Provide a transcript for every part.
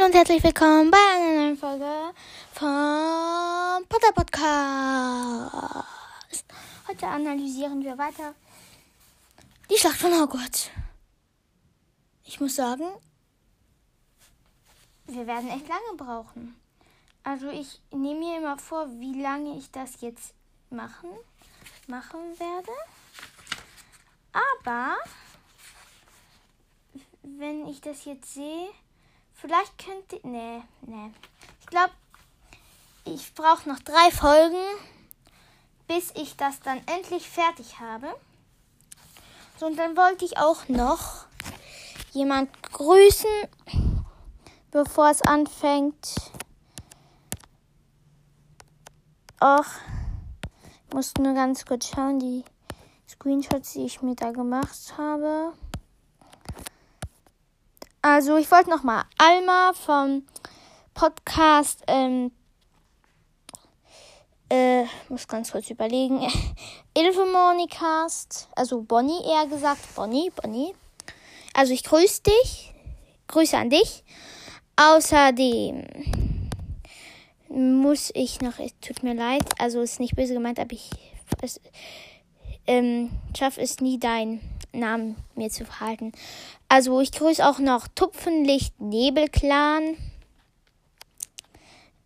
Hallo und herzlich willkommen bei einer neuen Folge vom Potter Podcast. Heute analysieren wir weiter die Schlacht von Hogwarts. Ich muss sagen, wir werden echt lange brauchen. Also ich nehme mir immer vor, wie lange ich das jetzt machen, machen werde. Aber wenn ich das jetzt sehe, vielleicht könnte. Nee, nee. Ich glaube, ich brauche noch drei Folgen, bis ich das dann endlich fertig habe. So, und dann wollte ich auch noch jemand grüßen, bevor es anfängt. Ach, ich muss nur ganz kurz schauen, die Screenshots, die ich mir da gemacht habe. Also ich wollte noch mal Alma vom Podcast, ähm, äh, muss ganz kurz überlegen, Ilvemonicast, also Bonnie eher gesagt, Bonnie, Bonnie. Also ich grüße dich, Grüße an dich. Außerdem muss ich noch, es tut mir leid, also ist nicht böse gemeint, aber ich es, ähm, schaffe es nie, deinen Namen mir zu verhalten. Also ich grüße auch noch Tupfenlicht Nebelclan.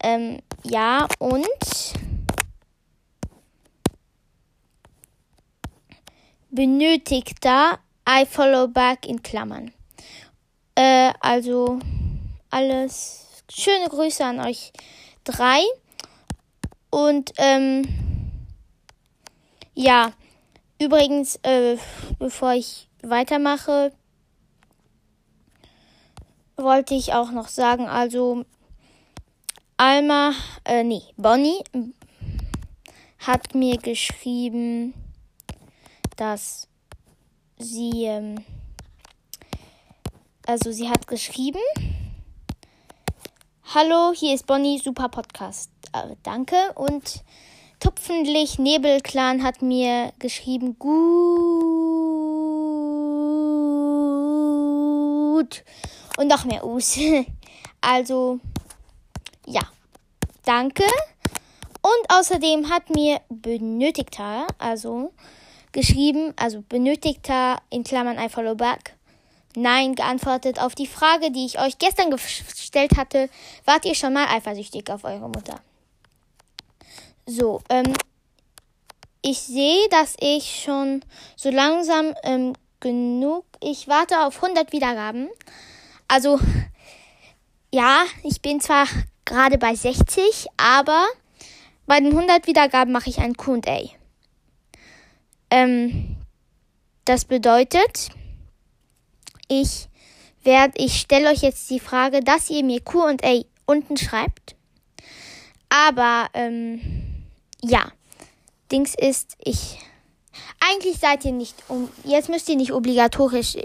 Ähm, ja, und benötigter I follow back in Klammern. Äh, also alles schöne Grüße an euch drei. Und ähm, ja, übrigens, äh, bevor ich weitermache, wollte ich auch noch sagen, also Alma, äh, nee, Bonnie hat mir geschrieben, dass sie, ähm, also sie hat geschrieben, Hallo, hier ist Bonnie, super Podcast. Äh, danke. Und Tupfenlich Nebelclan hat mir geschrieben, gut. Und noch mehr Us. Also, ja. Danke. Und außerdem hat mir Benötigter, also geschrieben, also Benötigter in Klammern I follow back, Nein geantwortet auf die Frage, die ich euch gestern gestellt hatte. Wart ihr schon mal eifersüchtig auf eure Mutter? So, ähm, ich sehe, dass ich schon so langsam ähm, genug. Ich warte auf 100 Wiedergaben. Also, ja, ich bin zwar gerade bei 60, aber bei den 100 Wiedergaben mache ich ein QA. Ähm, das bedeutet, ich werde, ich stelle euch jetzt die Frage, dass ihr mir QA unten schreibt. Aber, ähm, ja, Dings ist, ich. Eigentlich seid ihr nicht um. Jetzt müsst ihr nicht obligatorisch.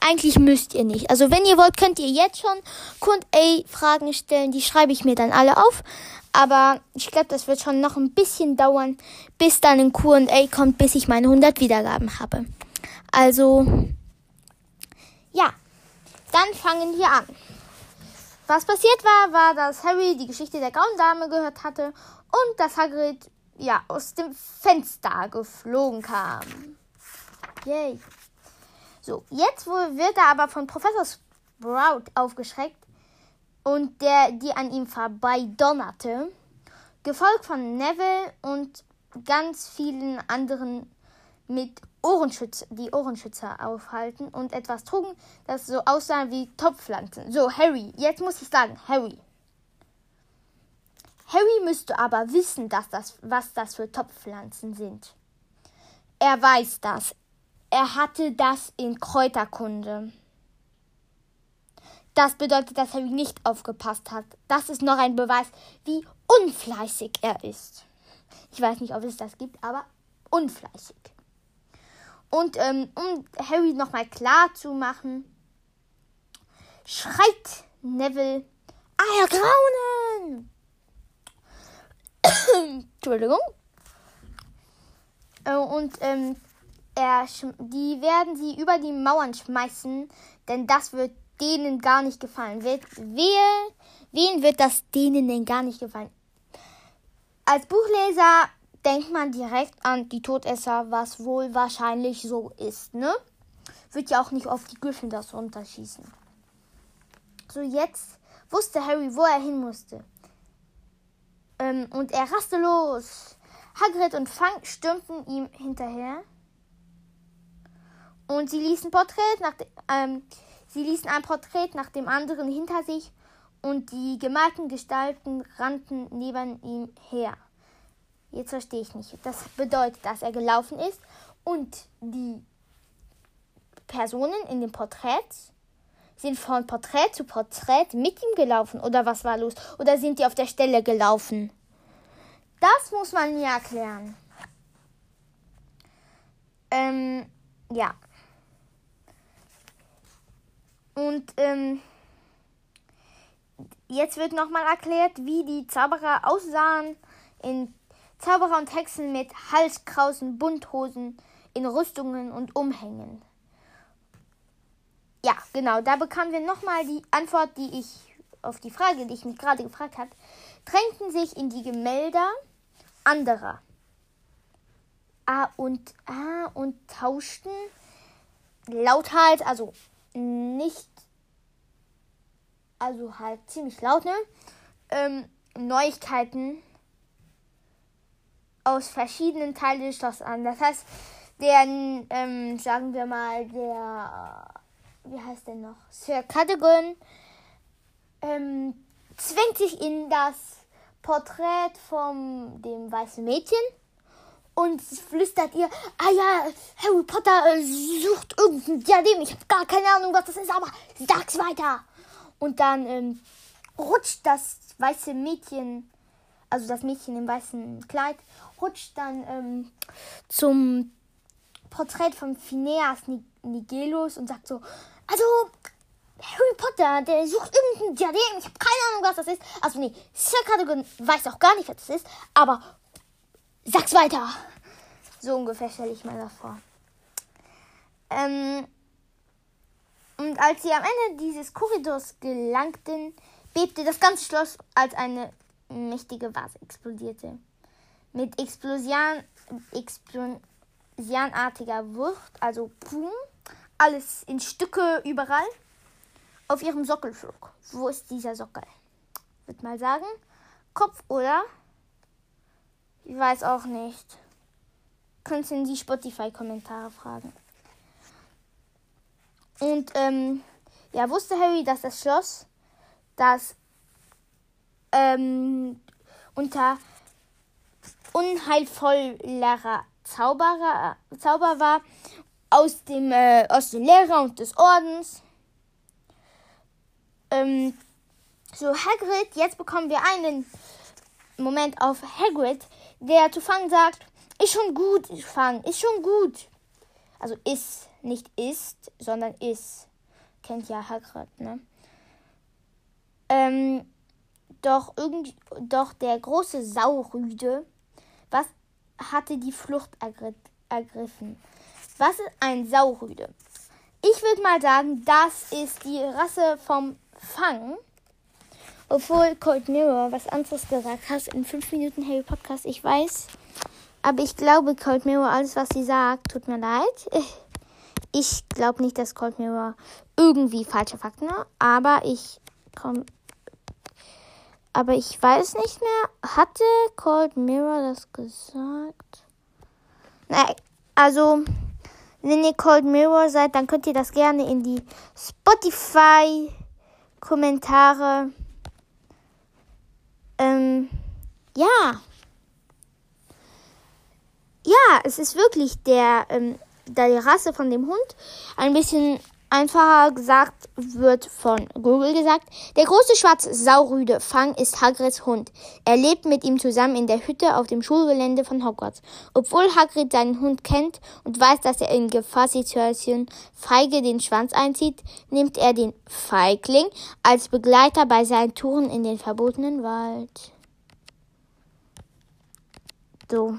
Eigentlich müsst ihr nicht. Also wenn ihr wollt, könnt ihr jetzt schon QA-Fragen stellen. Die schreibe ich mir dann alle auf. Aber ich glaube, das wird schon noch ein bisschen dauern, bis dann ein QA kommt, bis ich meine 100 Wiedergaben habe. Also, ja, dann fangen wir an. Was passiert war, war, dass Harry die Geschichte der grauen Dame gehört hatte und dass Hagrid ja aus dem Fenster geflogen kam. Yay. So, jetzt wird er aber von Professor Sprout aufgeschreckt und der, die an ihm vorbei donnerte, gefolgt von Neville und ganz vielen anderen mit Ohrenschützer, die Ohrenschützer aufhalten und etwas trugen, das so aussah wie Topfpflanzen. So, Harry, jetzt muss ich sagen, Harry. Harry müsste aber wissen, dass das, was das für Topfpflanzen sind. Er weiß das. Er hatte das in Kräuterkunde. Das bedeutet, dass Harry nicht aufgepasst hat. Das ist noch ein Beweis, wie unfleißig er ist. Ich weiß nicht, ob es das gibt, aber unfleißig. Und ähm, um Harry nochmal klar zu machen, schreit Neville Eiergraunen! Entschuldigung. Äh, und ähm, er, die werden sie über die Mauern schmeißen, denn das wird denen gar nicht gefallen? Wer, wer, wen wird das denen denn gar nicht gefallen? Als Buchleser denkt man direkt an die Todesser, was wohl wahrscheinlich so ist, ne? Wird ja auch nicht auf die Gryffindors runterschießen. So, jetzt wusste Harry, wo er hin musste. Ähm, und er raste los. Hagrid und Fang stürmten ihm hinterher. Und sie ließen, Porträt nach ähm, sie ließen ein Porträt nach dem anderen hinter sich und die gemalten Gestalten rannten neben ihm her. Jetzt verstehe ich nicht. Das bedeutet, dass er gelaufen ist und die Personen in dem Porträt sind von Porträt zu Porträt mit ihm gelaufen oder was war los? Oder sind die auf der Stelle gelaufen? Das muss man mir erklären. Ähm, ja. Und ähm, jetzt wird nochmal erklärt, wie die Zauberer aussahen in Zauberer und Hexen mit Halskrausen, Bunthosen, in Rüstungen und Umhängen. Ja, genau, da bekamen wir nochmal die Antwort, die ich auf die Frage, die ich mich gerade gefragt habe, drängten sich in die Gemälde anderer. Ah, und, ah, und tauschten lauthals, also nicht, also halt ziemlich laut, ne? Ähm, Neuigkeiten aus verschiedenen Teilen des Schlosses an. Das heißt, der, ähm, sagen wir mal, der, wie heißt der noch? Sir Cadogan, ähm, zwängt sich in das Porträt von dem weißen Mädchen und flüstert ihr, ah ja, Harry Potter äh, sucht irgendein Diadem. Ich habe gar keine Ahnung, was das ist, aber sag's weiter. Und dann ähm, rutscht das weiße Mädchen, also das Mädchen im weißen Kleid, rutscht dann ähm, zum Porträt von Phineas Nigelos und sagt so, also Harry Potter, der sucht irgendein Diadem. Ich habe keine Ahnung, was das ist. Also nee, Sir Cadogan weiß auch gar nicht, was das ist. Aber Sag's weiter. So ungefähr stelle ich mir das vor. Ähm, und als sie am Ende dieses Korridors gelangten, bebte das ganze Schloss, als eine mächtige Vase explodierte. Mit Explosion, explosionartiger Wucht, also Boom, alles in Stücke überall, auf ihrem Sockel flog. Wo ist dieser Sockel? Würde mal sagen, Kopf oder ich weiß auch nicht. Könnt ihr in die Spotify-Kommentare fragen. Und ähm, ja, wusste Harry, dass das Schloss, das ähm, unter unheilvollerer Zauberer, Zauber war aus dem äh, aus dem Lehrer und des Ordens. Ähm, so Hagrid, jetzt bekommen wir einen Moment auf Hagrid, der zu Fang sagt, ist schon gut, Fang, ist schon gut. Also ist, nicht ist, sondern ist. Kennt ja Hagrid, ne? Ähm, doch irgendwie, doch der große Saurüde, was hatte die Flucht ergriffen? Was ist ein Saurüde? Ich würde mal sagen, das ist die Rasse vom Fang. Obwohl Cold Mirror was anderes gesagt hat in 5 Minuten Harry Podcast, ich weiß. Aber ich glaube Cold Mirror, alles was sie sagt, tut mir leid. Ich glaube nicht, dass Cold Mirror irgendwie falsche Fakten hat, aber ich komm. Aber ich weiß nicht mehr. Hatte Cold Mirror das gesagt? Nein, also wenn ihr Cold Mirror seid, dann könnt ihr das gerne in die Spotify Kommentare ähm, ja. Ja, es ist wirklich der, ähm, die Rasse von dem Hund ein bisschen einfacher gesagt wird von Google gesagt. Der große schwarze Saurüde Fang ist Hagrids Hund. Er lebt mit ihm zusammen in der Hütte auf dem Schulgelände von Hogwarts. Obwohl Hagrid seinen Hund kennt und weiß, dass er in Gefahrsituationen feige den Schwanz einzieht, nimmt er den Feigling als Begleiter bei seinen Touren in den verbotenen Wald. So.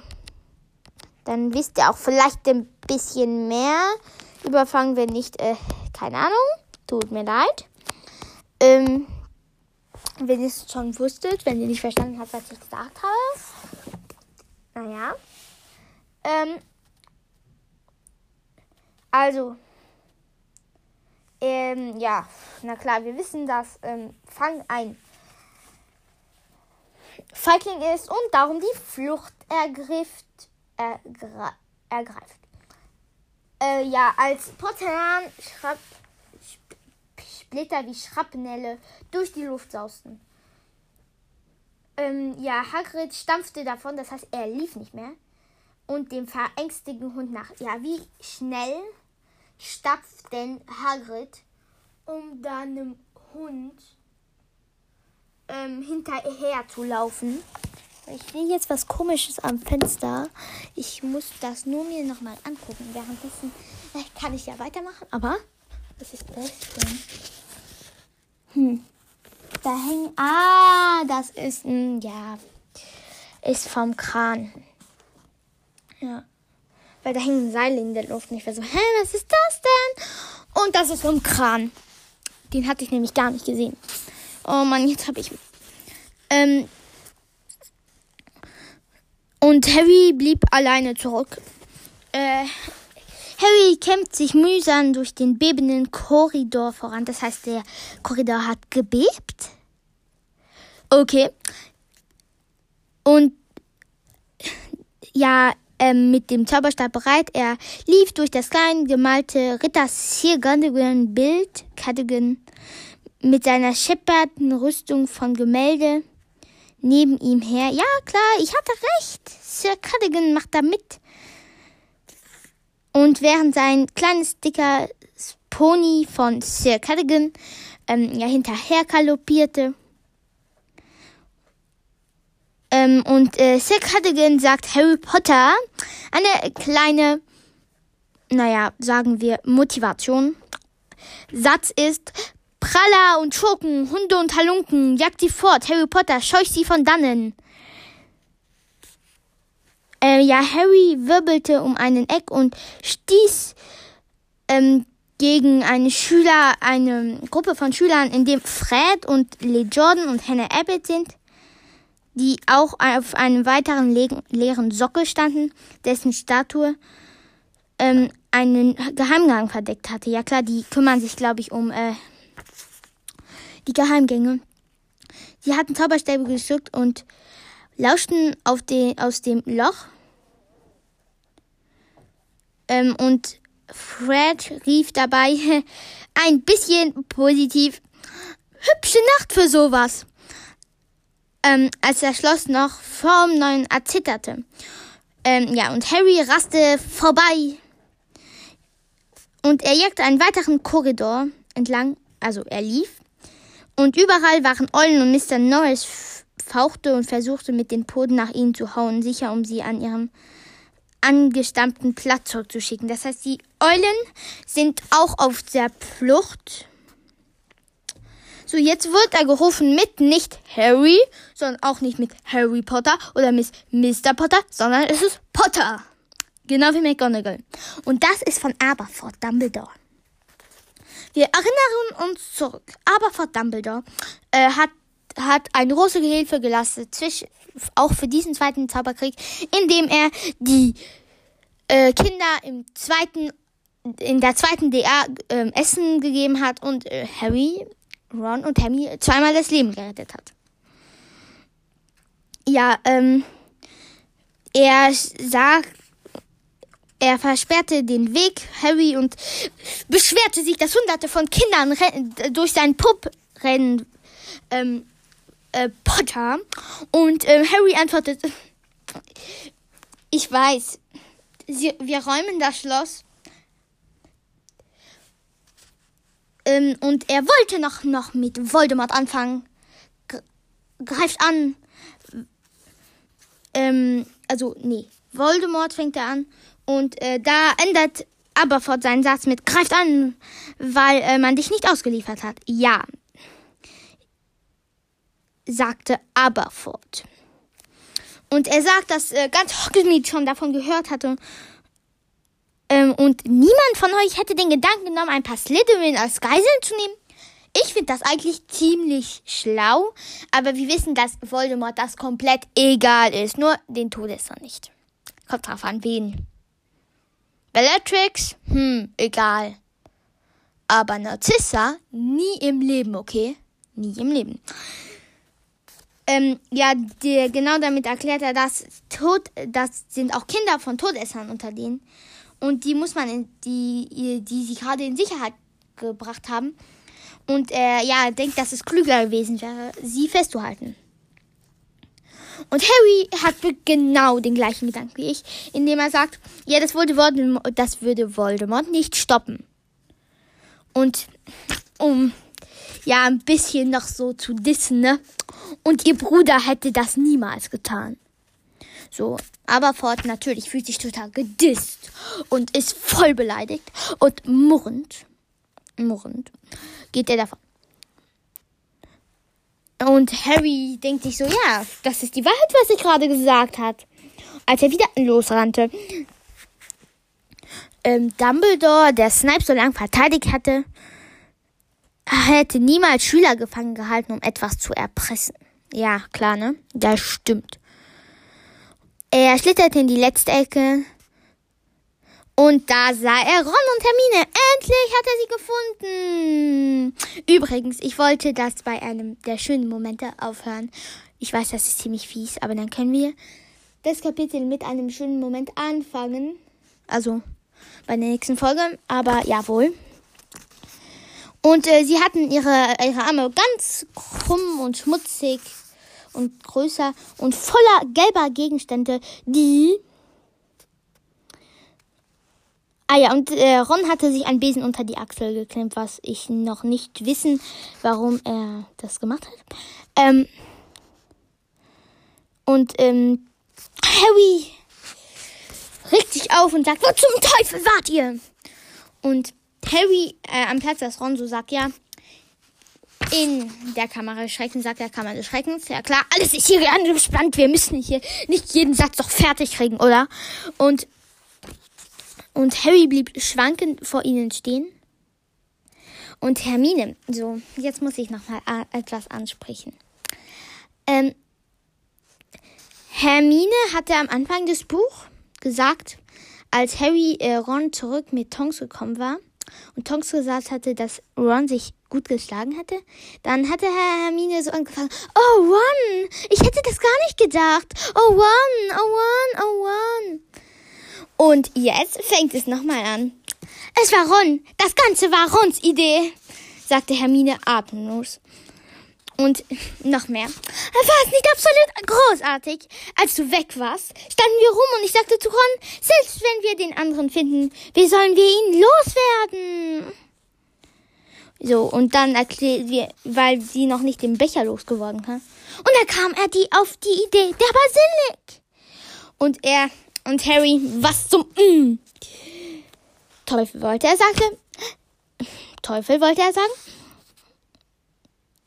Dann wisst ihr auch vielleicht ein bisschen mehr. Überfangen wir nicht, äh, keine Ahnung. Tut mir leid. Ähm, wenn ihr es schon wusstet, wenn ihr nicht verstanden habt, was ich gesagt habe. Naja. Ähm, also, ähm, ja, na klar, wir wissen, dass ähm, Fang ein Feigling ist und darum die Flucht ergrift, ergre, ergreift. Äh, ja, als Porzellan Schrapp, Splitter wie Schrapnelle durch die Luft sausten. Ähm, ja, Hagrid stampfte davon, das heißt, er lief nicht mehr. Und dem verängstigten Hund nach. Ja, wie schnell stapft denn Hagrid, um deinem Hund ähm, hinterher zu laufen? Ich sehe jetzt was Komisches am Fenster. Ich muss das nur mir nochmal angucken. Währenddessen äh, kann ich ja weitermachen. Aber was ist das denn? Hm. Da hängen. Ah, das ist ein. Ja. Ist vom Kran. Ja. Weil da hängen Seile in der Luft. Und ich war so, hä, was ist das denn? Und das ist vom Kran. Den hatte ich nämlich gar nicht gesehen. Oh Mann, jetzt habe ich. Ähm, und Harry blieb alleine zurück. Äh, Harry kämpft sich mühsam durch den bebenden Korridor voran. Das heißt, der Korridor hat gebebt. Okay. Und ja, ähm, mit dem Zauberstab bereit. Er lief durch das klein gemalte Ritter Sir Bild, Cadogan, mit seiner schepperten Rüstung von Gemälde neben ihm her. Ja, klar, ich hatte recht. Sir Cadogan macht da mit. Und während sein kleines dicker Pony von Sir Cadogan ähm, ja hinterher galoppierte. Ähm, und äh, Sir Cadogan sagt Harry Potter eine kleine, naja, sagen wir Motivation. Satz ist, Praller und Schurken, Hunde und Halunken, jagt sie fort, Harry Potter, scheucht sie von dannen. Äh, ja, Harry wirbelte um einen Eck und stieß ähm, gegen eine Schüler, eine Gruppe von Schülern, in dem Fred und Lee Jordan und Hannah Abbott sind, die auch auf einem weiteren le leeren Sockel standen, dessen Statue ähm, einen Geheimgang verdeckt hatte. Ja klar, die kümmern sich, glaube ich, um äh, die Geheimgänge. Sie hatten Zauberstäbe geschickt und lauschten auf den, aus dem Loch. Ähm, und Fred rief dabei ein bisschen positiv. Hübsche Nacht für sowas. Ähm, als das Schloss noch vorm neuen erzitterte. Ähm, ja, und Harry raste vorbei. Und er jagte einen weiteren Korridor entlang, also er lief. Und überall waren Eulen und Mr. Norris fauchte und versuchte mit den Poden nach ihnen zu hauen, sicher um sie an ihrem angestammten Platz zurückzuschicken. Das heißt, die Eulen sind auch auf der Flucht. So, jetzt wird er gerufen mit nicht Harry, sondern auch nicht mit Harry Potter oder mit Mr. Potter, sondern es ist Potter. Genau wie McGonagall. Und das ist von Aberford Dumbledore. Wir erinnern uns zurück. Aberford Dumbledore äh, hat hat eine große Hilfe geleistet, zwischen, auch für diesen zweiten Zauberkrieg, indem er die äh, Kinder im zweiten, in der zweiten DA äh, Essen gegeben hat und äh, Harry, Ron und Hermie zweimal das Leben gerettet hat. Ja, ähm, er sagt, er versperrte den Weg, Harry, und beschwerte sich, dass hunderte von Kindern durch seinen Pup rennen ähm, äh, Potter. Und äh, Harry antwortet, ich weiß, Sie, wir räumen das Schloss. Ähm, und er wollte noch, noch mit Voldemort anfangen. Greift an. Ähm, also, nee. Voldemort fängt er an. Und äh, da ändert Aberford seinen Satz mit greift an, weil äh, man dich nicht ausgeliefert hat. Ja, sagte Aberford. Und er sagt, dass äh, ganz Hogsmeade schon davon gehört hatte. Ähm, und niemand von euch hätte den Gedanken genommen, ein paar Slytherin als Geiseln zu nehmen. Ich finde das eigentlich ziemlich schlau, aber wir wissen, dass Voldemort das komplett egal ist. Nur den Todesser nicht. Kommt drauf an, wen. Bellatrix? Hm, egal. Aber Narzissa? Nie im Leben, okay? Nie im Leben. Ähm, ja, die, genau damit erklärt er, dass Tod, das sind auch Kinder von Todessern unter denen. Und die muss man, in, die, die sie gerade in Sicherheit gebracht haben. Und er, ja, denkt, dass es klüger gewesen wäre, sie festzuhalten. Und Harry hat genau den gleichen Gedanken wie ich, indem er sagt, ja, das würde Voldemort, das würde Voldemort nicht stoppen. Und um ja ein bisschen noch so zu dissen, ne? Und ihr Bruder hätte das niemals getan. So, aber Ford natürlich fühlt sich total gedisst und ist voll beleidigt und murrend, murrend geht er davon. Und Harry denkt sich so, ja, das ist die Wahrheit, was ich gerade gesagt hat. Als er wieder losrannte. Ähm, Dumbledore, der Snipe so lange verteidigt hatte, hätte niemals Schüler gefangen gehalten, um etwas zu erpressen. Ja, klar, ne? Das stimmt. Er schlitterte in die letzte Ecke. Und da sah er Ron und Hermine. Endlich hat er sie gefunden. Übrigens, ich wollte das bei einem der schönen Momente aufhören. Ich weiß, das ist ziemlich fies, aber dann können wir das Kapitel mit einem schönen Moment anfangen. Also bei der nächsten Folge. Aber jawohl. Und äh, sie hatten ihre, ihre Arme ganz krumm und schmutzig und größer und voller gelber Gegenstände, die. Ah ja, und äh, Ron hatte sich ein Besen unter die Achsel geklemmt, was ich noch nicht wissen, warum er das gemacht hat. Ähm, und ähm, Harry regt sich auf und sagt, wo zum Teufel wart ihr? Und Harry äh, am Platz des Ron so sagt, ja, in der Kamera des Schreckens, sagt der Kammer des Schreckens. Ja klar, alles ist hier angespannt. Wir müssen hier nicht jeden Satz doch fertig kriegen, oder? Und, und Harry blieb schwankend vor ihnen stehen. Und Hermine, so, jetzt muss ich nochmal etwas ansprechen. Ähm, Hermine hatte am Anfang des Buchs gesagt, als Harry äh, Ron zurück mit Tonks gekommen war, und Tonks gesagt hatte, dass Ron sich gut geschlagen hätte, dann hatte Herr Hermine so angefangen, oh Ron, ich hätte das gar nicht gedacht. Oh Ron, oh Ron, oh Ron. Und jetzt fängt es nochmal an. Es war Ron, das Ganze war Rons Idee, sagte Hermine atemlos. Und noch mehr. War es nicht absolut großartig? Als du weg warst, standen wir rum und ich sagte zu Ron, selbst wenn wir den anderen finden, wie sollen wir ihn loswerden? So, und dann erklärt wir, weil sie noch nicht den Becher losgeworden hat. Und da kam er die auf die Idee, der Basilik. Und er und Harry, was zum mm. Teufel wollte er sagte. Teufel wollte er sagen.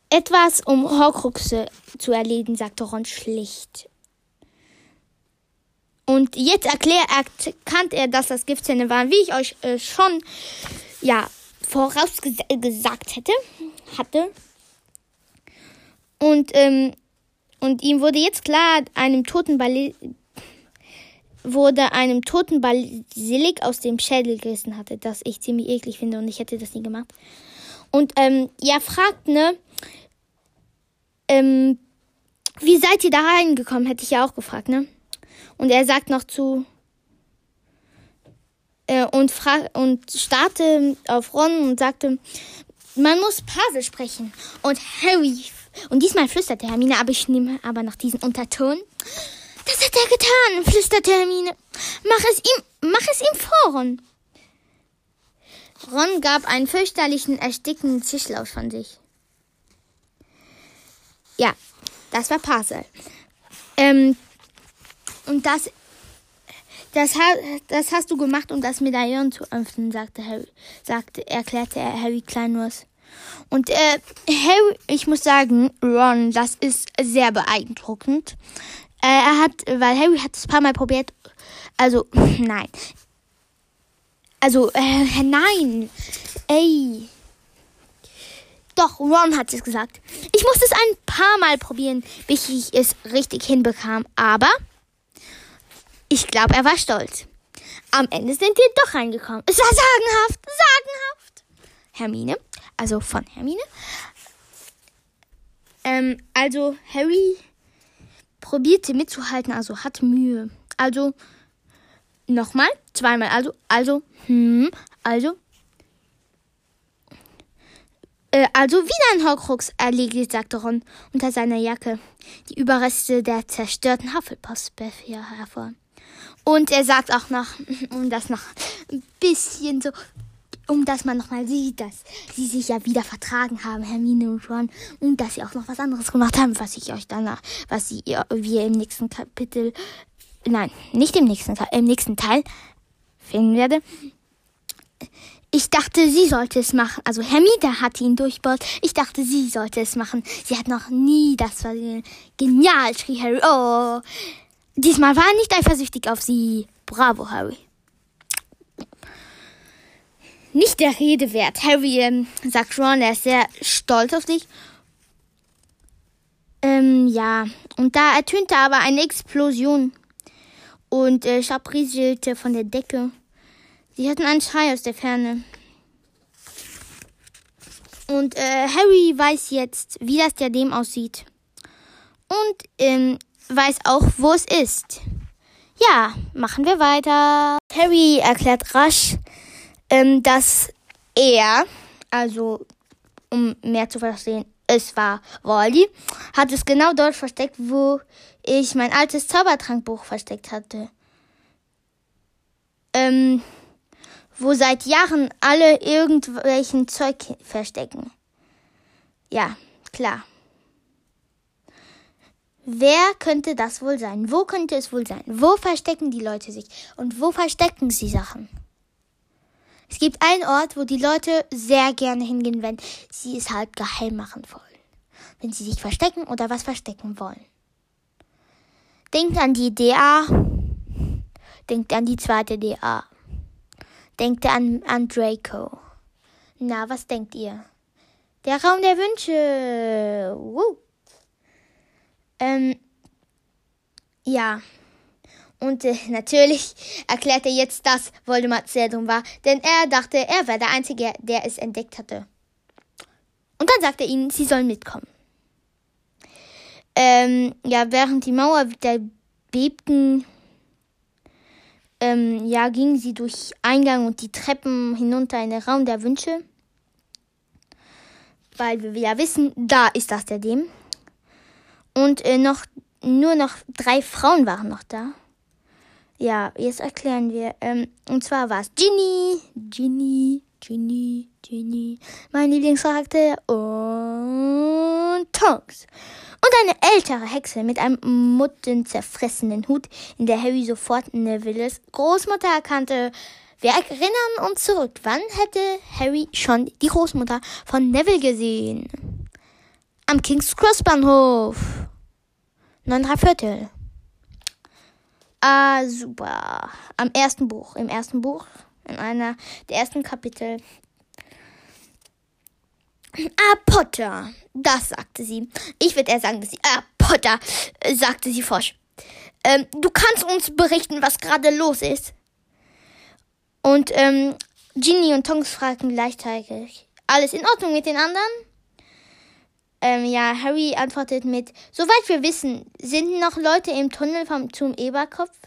Etwas, um Horcruxe zu erledigen, sagte Ron schlicht. Und jetzt erklärt, erkannt er, dass das Giftzähne waren, wie ich euch äh, schon, ja, vorausgesagt hätte, hatte. Und, ähm, und ihm wurde jetzt klar, einem toten Bali wurde einem toten Basilik aus dem Schädel gerissen hatte, das ich ziemlich eklig finde und ich hätte das nie gemacht. Und ähm, ja, fragt, ne, ähm, wie seid ihr da reingekommen? Hätte ich ja auch gefragt, ne? Und er sagt noch zu äh, und und starrte auf Ron und sagte, man muss Pase sprechen. Und Harry und diesmal flüsterte Hermine, aber ich nehme aber nach diesem Unterton. Das hat er getan, flüsterte Hermine. Mach es ihm, mach es ihm vor, Ron. Ron gab einen fürchterlichen, erstickenden Zischlauf von sich. Ja, das war Parcel. Ähm, und das, das, das hast du gemacht, um das Medaillon zu öffnen, sagte Harry, sagte, erklärte Harry kleinlos. Und äh, Harry, ich muss sagen, Ron, das ist sehr beeindruckend. Äh, er hat, weil Harry hat es ein paar Mal probiert. Also, nein. Also, äh, nein. Ey. Doch, Ron hat es gesagt. Ich musste es ein paar Mal probieren, bis ich es richtig hinbekam. Aber ich glaube, er war stolz. Am Ende sind wir doch reingekommen. Es war sagenhaft, sagenhaft. Hermine, also von Hermine. Ähm, also Harry probierte mitzuhalten, also hat Mühe. Also nochmal, zweimal, also, also, hm, also. Äh, also wieder ein Horcrux erledigt, sagte Ron unter seiner Jacke. Die Überreste der zerstörten Hufflepuff-Befehl hervor. Und er sagt auch noch, um das noch ein bisschen so um dass man nochmal sieht, dass sie sich ja wieder vertragen haben, Hermine und Ron, und dass sie auch noch was anderes gemacht haben, was ich euch danach, was sie wir im nächsten Kapitel, nein, nicht im nächsten, im nächsten Teil finden werde. Ich dachte, sie sollte es machen. Also Hermine hat ihn durchbaut. Ich dachte, sie sollte es machen. Sie hat noch nie das versehen. Genial, schrie Harry. Oh. Diesmal war er nicht eifersüchtig auf sie. Bravo, Harry nicht der Rede wert. Harry ähm, sagt Ron, er ist sehr stolz auf dich. Ähm, ja. Und da ertönte aber eine Explosion. Und äh, Schaub rieselte von der Decke. Sie hörten einen Schrei aus der Ferne. Und äh, Harry weiß jetzt, wie das Diadem aussieht. Und ähm, weiß auch, wo es ist. Ja, machen wir weiter. Harry erklärt rasch, ähm, dass er, also um mehr zu verstehen, es war Wally, hat es genau dort versteckt, wo ich mein altes Zaubertrankbuch versteckt hatte. Ähm, wo seit Jahren alle irgendwelchen Zeug verstecken. Ja, klar. Wer könnte das wohl sein? Wo könnte es wohl sein? Wo verstecken die Leute sich? Und wo verstecken sie Sachen? Es gibt einen Ort, wo die Leute sehr gerne hingehen, wenn sie es halt geheim machen wollen. Wenn sie sich verstecken oder was verstecken wollen. Denkt an die DA. Denkt an die zweite DA. Denkt an, an Draco. Na, was denkt ihr? Der Raum der Wünsche. Woo. Ähm, ja. Und äh, natürlich er jetzt, dass Voldemort sehr dumm war, denn er dachte, er wäre der Einzige, der es entdeckt hatte. Und dann sagt er ihnen, sie sollen mitkommen. Ähm, ja, während die Mauer wieder bebten, ähm, ja, gingen sie durch Eingang und die Treppen hinunter in den Raum der Wünsche. Weil wir ja wissen, da ist das der Dem. Und äh, noch, nur noch drei Frauen waren noch da. Ja, jetzt erklären wir. Ähm, und zwar war es Ginny, Ginny, Ginny, Ginny, mein Lieblingscharakter und Tonks. Und eine ältere Hexe mit einem muttenzerfressenen Hut, in der Harry sofort Nevilles Großmutter erkannte. Wir erinnern uns zurück. Wann hätte Harry schon die Großmutter von Neville gesehen? Am King's Cross Bahnhof. Neun drei Viertel. Ah, super. Am ersten Buch, im ersten Buch, in einer der ersten Kapitel. Ah, Potter, das sagte sie. Ich würde eher sagen, dass sie, ah, Potter, sagte sie forsch. Ähm, du kannst uns berichten, was gerade los ist. Und ähm, Ginny und Tonks fragten gleichzeitig, alles in Ordnung mit den anderen? Ähm, ja, Harry antwortet mit, soweit wir wissen, sind noch Leute im Tunnel vom, zum Eberkopf.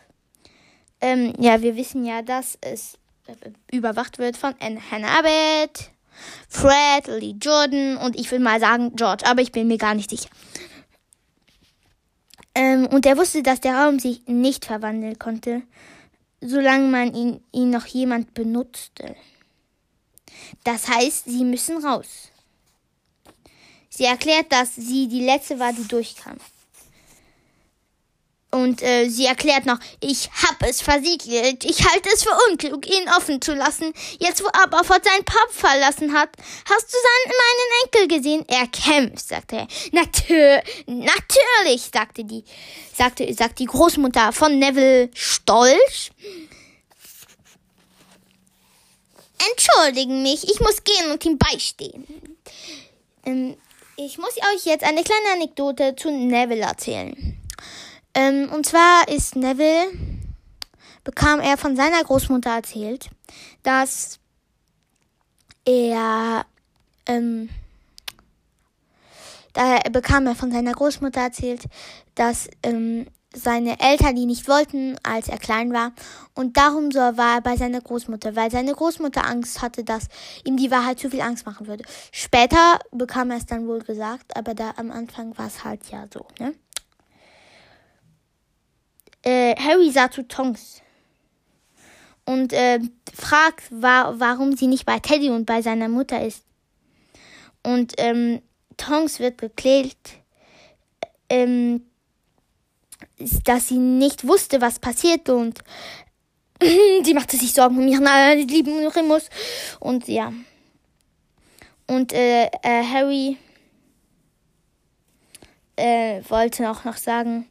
Ähm, ja, wir wissen ja, dass es überwacht wird von Hannah Abbott, Fred, Lee Jordan und ich will mal sagen George, aber ich bin mir gar nicht sicher. Ähm, und er wusste, dass der Raum sich nicht verwandeln konnte, solange man ihn, ihn noch jemand benutzte. Das heißt, sie müssen raus. Sie erklärt, dass sie die letzte war, die durchkam. Und äh, sie erklärt noch, ich hab es versiegelt. Ich halte es für unklug, ihn offen zu lassen. Jetzt, wo Aberford seinen Pub verlassen hat. Hast du seinen, meinen Enkel gesehen? Er kämpft, sagte er. Natür natürlich, sagte die, sagte, sagt die Großmutter von Neville stolz. entschuldigen mich, ich muss gehen und ihm beistehen. Ähm, ich muss euch jetzt eine kleine Anekdote zu Neville erzählen. Ähm, und zwar ist Neville, bekam er von seiner Großmutter erzählt, dass er, ähm, da bekam er von seiner Großmutter erzählt, dass ähm, seine Eltern die nicht wollten, als er klein war. Und darum so war er bei seiner Großmutter, weil seine Großmutter Angst hatte, dass ihm die Wahrheit zu viel Angst machen würde. Später bekam er es dann wohl gesagt, aber da am Anfang war es halt ja so, ne? Äh, Harry sah zu Tonks und äh, fragt, wa warum sie nicht bei Teddy und bei seiner Mutter ist. Und ähm, Tonks wird geklärt, ähm, dass sie nicht wusste, was passiert und sie machte sich Sorgen um ihren äh, lieben Remus. Und ja. Und äh, äh, Harry äh, wollte auch noch sagen,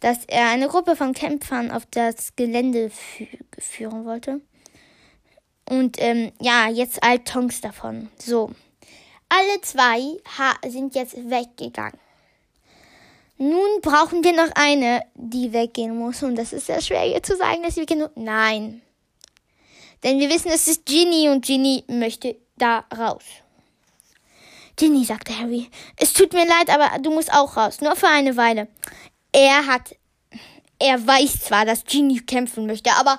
dass er eine Gruppe von Kämpfern auf das Gelände fü führen wollte. Und ähm, ja, jetzt alt Tonks davon. So. Alle zwei sind jetzt weggegangen. Nun brauchen wir noch eine, die weggehen muss. Und das ist sehr schwer hier zu sagen, dass sie weggehen muss. Nein. Denn wir wissen, es ist Ginny und Ginny möchte da raus. Ginny, sagte Harry, es tut mir leid, aber du musst auch raus. Nur für eine Weile. Er hat, er weiß zwar, dass Ginny kämpfen möchte, aber,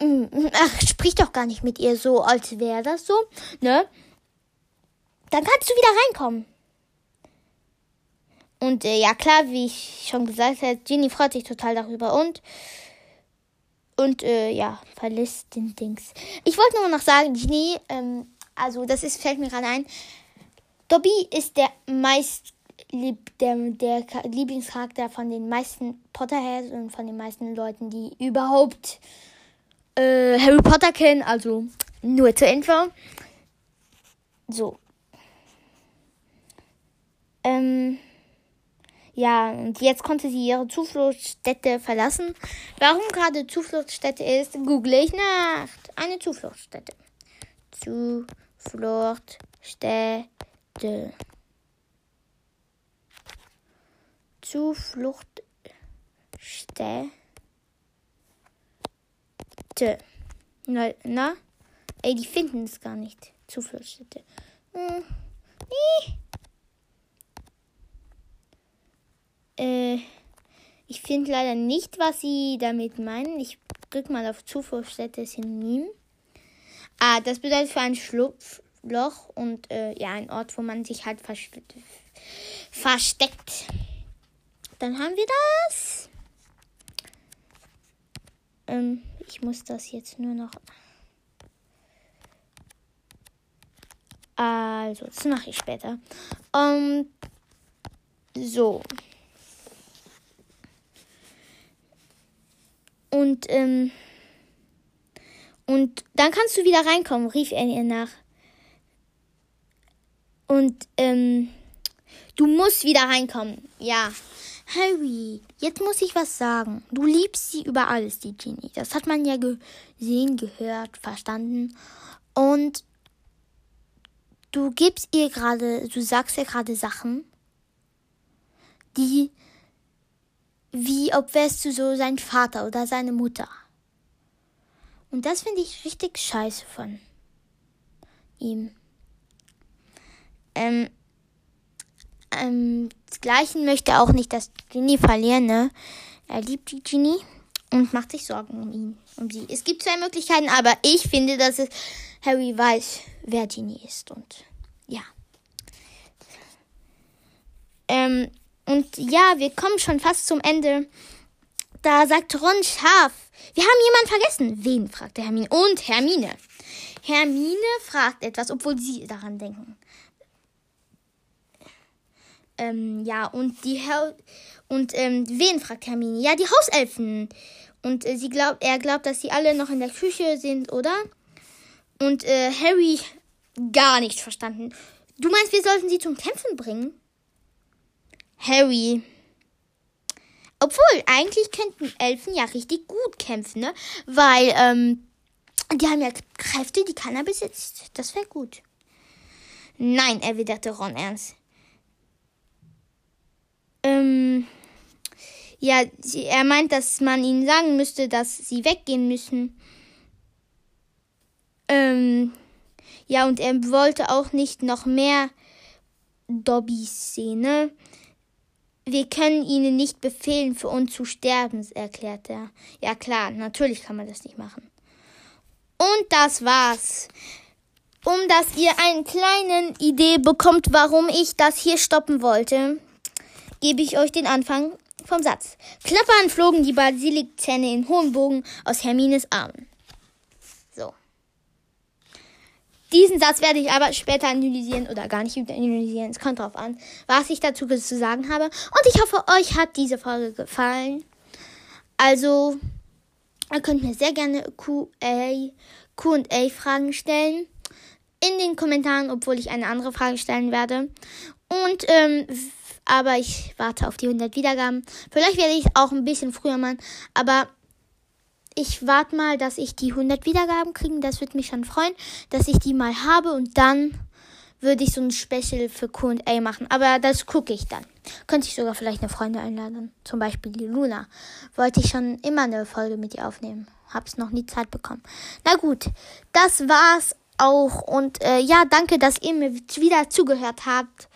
mm, ach, sprich doch gar nicht mit ihr so, als wäre das so, ne? Dann kannst du wieder reinkommen. Und äh, ja, klar, wie ich schon gesagt habe, Ginny freut sich total darüber und und äh, ja, verlässt den Dings. Ich wollte nur noch sagen, Ginny, ähm, also das ist, fällt mir gerade ein, Dobby ist der meist lieb, der, der Lieblingscharakter von den meisten Potterheads und von den meisten Leuten, die überhaupt äh, Harry Potter kennen. Also nur zur Info. So. Ähm. Ja, und jetzt konnte sie ihre Zufluchtsstätte verlassen. Warum gerade Zufluchtsstätte ist, google ich nach. Eine Zufluchtsstätte. Zufluchtsstätte. Zufluchtsstätte. Na, na? Ey, die finden es gar nicht. Zufluchtsstätte. Hm. Nee. Äh, ich finde leider nicht, was sie damit meinen. Ich drücke mal auf Zufluchtsstätte Synonym. Ah, das bedeutet für ein Schlupfloch und äh, ja, ein Ort, wo man sich halt versteckt. Dann haben wir das. Ähm, ich muss das jetzt nur noch. Also, das mache ich später. Ähm, so. Und, ähm, und dann kannst du wieder reinkommen, rief er ihr nach. Und, ähm, du musst wieder reinkommen. Ja. Harry, jetzt muss ich was sagen. Du liebst sie über alles, die Ginny. Das hat man ja gesehen, gehört, verstanden. Und du gibst ihr gerade, du sagst ihr gerade Sachen, die wie ob wärst du so sein Vater oder seine Mutter. Und das finde ich richtig scheiße von ihm. Ähm, ähm, Gleichen möchte auch nicht, dass Ginny verlieren, ne? Er liebt die Ginny und macht sich Sorgen um ihn, um sie. Es gibt zwei Möglichkeiten, aber ich finde, dass es Harry weiß, wer Ginny ist und ja. Ähm, und ja, wir kommen schon fast zum Ende. Da sagt Ron scharf. Wir haben jemanden vergessen. Wen? fragte Hermine. Und Hermine. Hermine fragt etwas, obwohl sie daran denken. Ähm, ja, und die Her und ähm, wen fragt Hermine? Ja, die Hauselfen. Und äh, sie glaubt, er glaubt, dass sie alle noch in der Küche sind, oder? Und äh, Harry gar nicht verstanden. Du meinst, wir sollten sie zum Kämpfen bringen? Harry. Obwohl, eigentlich könnten Elfen ja richtig gut kämpfen, ne? Weil, ähm, Die haben ja Kräfte, die keiner besitzt. Das wäre gut. Nein, erwiderte Ron ernst. Ähm, ja, sie, er meint, dass man ihnen sagen müsste, dass sie weggehen müssen. Ähm, ja, und er wollte auch nicht noch mehr Dobbys sehen, ne? Wir können ihnen nicht befehlen, für uns zu sterben, erklärte er. Ja klar, natürlich kann man das nicht machen. Und das war's. Um dass ihr eine kleine Idee bekommt, warum ich das hier stoppen wollte, gebe ich euch den Anfang vom Satz. Klappern flogen die Basilikzähne in hohem Bogen aus Hermines Armen. So. Diesen Satz werde ich aber später analysieren oder gar nicht analysieren. Es kommt drauf an, was ich dazu zu sagen habe. Und ich hoffe, euch hat diese Folge gefallen. Also, ihr könnt mir sehr gerne QA, QA Fragen stellen. In den Kommentaren, obwohl ich eine andere Frage stellen werde. Und ähm, aber ich warte auf die 100 Wiedergaben. Vielleicht werde ich es auch ein bisschen früher machen, aber ich warte mal, dass ich die 100 Wiedergaben kriege. Das würde mich schon freuen, dass ich die mal habe und dann würde ich so ein Special für Q&A machen. Aber das gucke ich dann. Könnte ich sogar vielleicht eine Freundin einladen. Zum Beispiel die Luna. Wollte ich schon immer eine Folge mit ihr aufnehmen. Hab's noch nie Zeit bekommen. Na gut, das war's auch. Und äh, ja, danke, dass ihr mir wieder zugehört habt.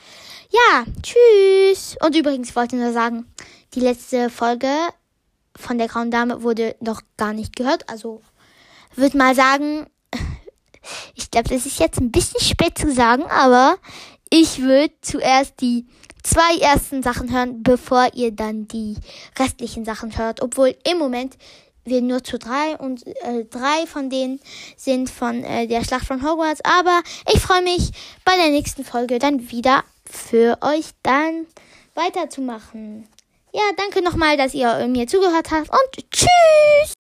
Ja, tschüss. Und übrigens wollte ich nur sagen, die letzte Folge von der Grauen Dame wurde noch gar nicht gehört. Also würde mal sagen, ich glaube, das ist jetzt ein bisschen spät zu sagen, aber ich würde zuerst die zwei ersten Sachen hören, bevor ihr dann die restlichen Sachen hört. Obwohl im Moment wir nur zu drei und äh, drei von denen sind von äh, der Schlacht von Hogwarts. Aber ich freue mich bei der nächsten Folge dann wieder für euch dann weiterzumachen. Ja, danke nochmal, dass ihr mir zugehört habt und tschüss!